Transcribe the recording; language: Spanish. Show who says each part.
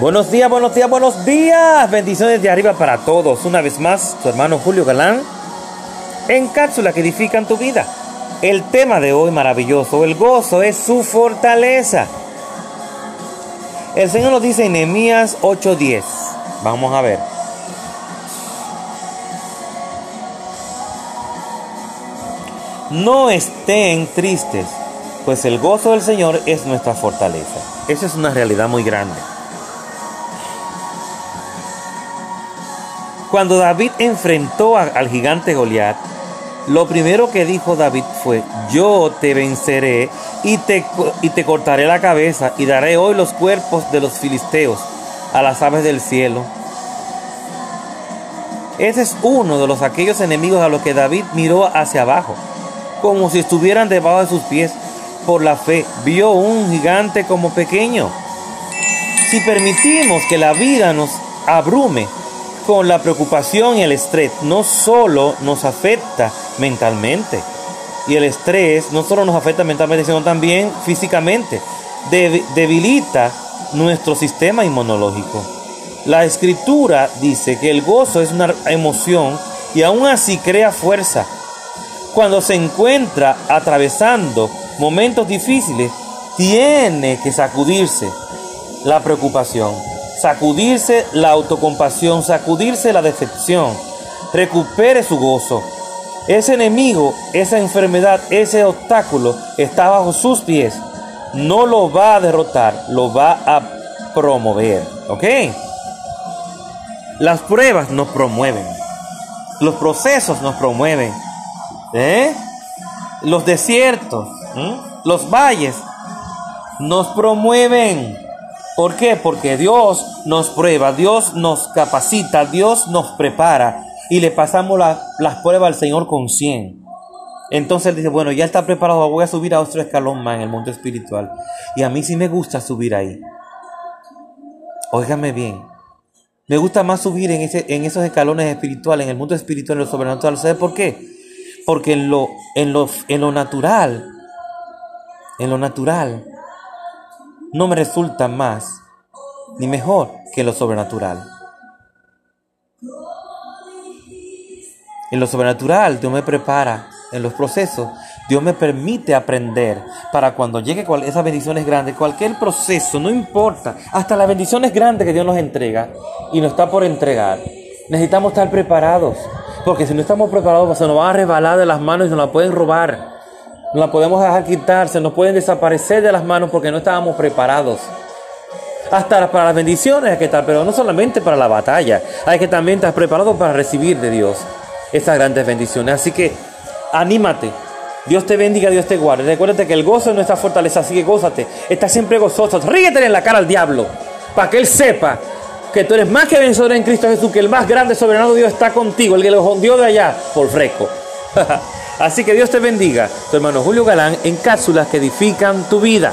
Speaker 1: Buenos días, buenos días, buenos días. Bendiciones de arriba para todos. Una vez más, tu hermano Julio Galán en cápsula que edifican tu vida. El tema de hoy maravilloso, el gozo es su fortaleza. El Señor nos dice en Nehemías 8:10. Vamos a ver. No estén tristes, pues el gozo del Señor es nuestra fortaleza. Esa es una realidad muy grande. Cuando David enfrentó al gigante Goliat, lo primero que dijo David fue, yo te venceré y te, y te cortaré la cabeza y daré hoy los cuerpos de los filisteos a las aves del cielo. Ese es uno de los aquellos enemigos a los que David miró hacia abajo, como si estuvieran debajo de sus pies. Por la fe vio un gigante como pequeño. Si permitimos que la vida nos abrume con la preocupación y el estrés, no solo nos afecta mentalmente, y el estrés no solo nos afecta mentalmente, sino también físicamente, debilita nuestro sistema inmunológico. La escritura dice que el gozo es una emoción y aún así crea fuerza. Cuando se encuentra atravesando momentos difíciles, tiene que sacudirse la preocupación, sacudirse la autocompasión, sacudirse la decepción. Recupere su gozo. Ese enemigo, esa enfermedad, ese obstáculo está bajo sus pies. No lo va a derrotar, lo va a promover. ¿Ok? Las pruebas nos promueven. Los procesos nos promueven. ¿Eh? Los desiertos, los valles nos promueven. ¿Por qué? Porque Dios nos prueba, Dios nos capacita, Dios nos prepara y le pasamos las pruebas al Señor con 100. Entonces él dice, bueno, ya está preparado, voy a subir a otro escalón más en el mundo espiritual. Y a mí sí me gusta subir ahí. Óigame bien. Me gusta más subir en, ese, en esos escalones espirituales, en el mundo espiritual, en lo sobrenatural. ¿Sabe por qué? Porque en lo, en lo, en lo natural, en lo natural, no me resulta más ni mejor que lo sobrenatural. En lo sobrenatural Dios me prepara, en los procesos Dios me permite aprender para cuando llegue esas bendiciones grandes, cualquier proceso, no importa, hasta las bendiciones grandes que Dios nos entrega y nos está por entregar, necesitamos estar preparados, porque si no estamos preparados se nos van a resbalar de las manos y nos la pueden robar, no la podemos dejar quitar, se nos pueden desaparecer de las manos porque no estábamos preparados. Hasta para las bendiciones hay que estar, pero no solamente para la batalla, hay que también estar preparado para recibir de Dios esas grandes bendiciones. Así que anímate. Dios te bendiga, Dios te guarde. Recuérdate que el gozo es nuestra fortaleza, así que gózate. Está siempre gozoso. Ríguete en la cara al diablo para que él sepa que tú eres más que vencedor en Cristo Jesús, que el más grande soberano Dios está contigo, el que lo hundió de allá por fresco. Así que Dios te bendiga, tu hermano Julio Galán, en cápsulas que edifican tu vida.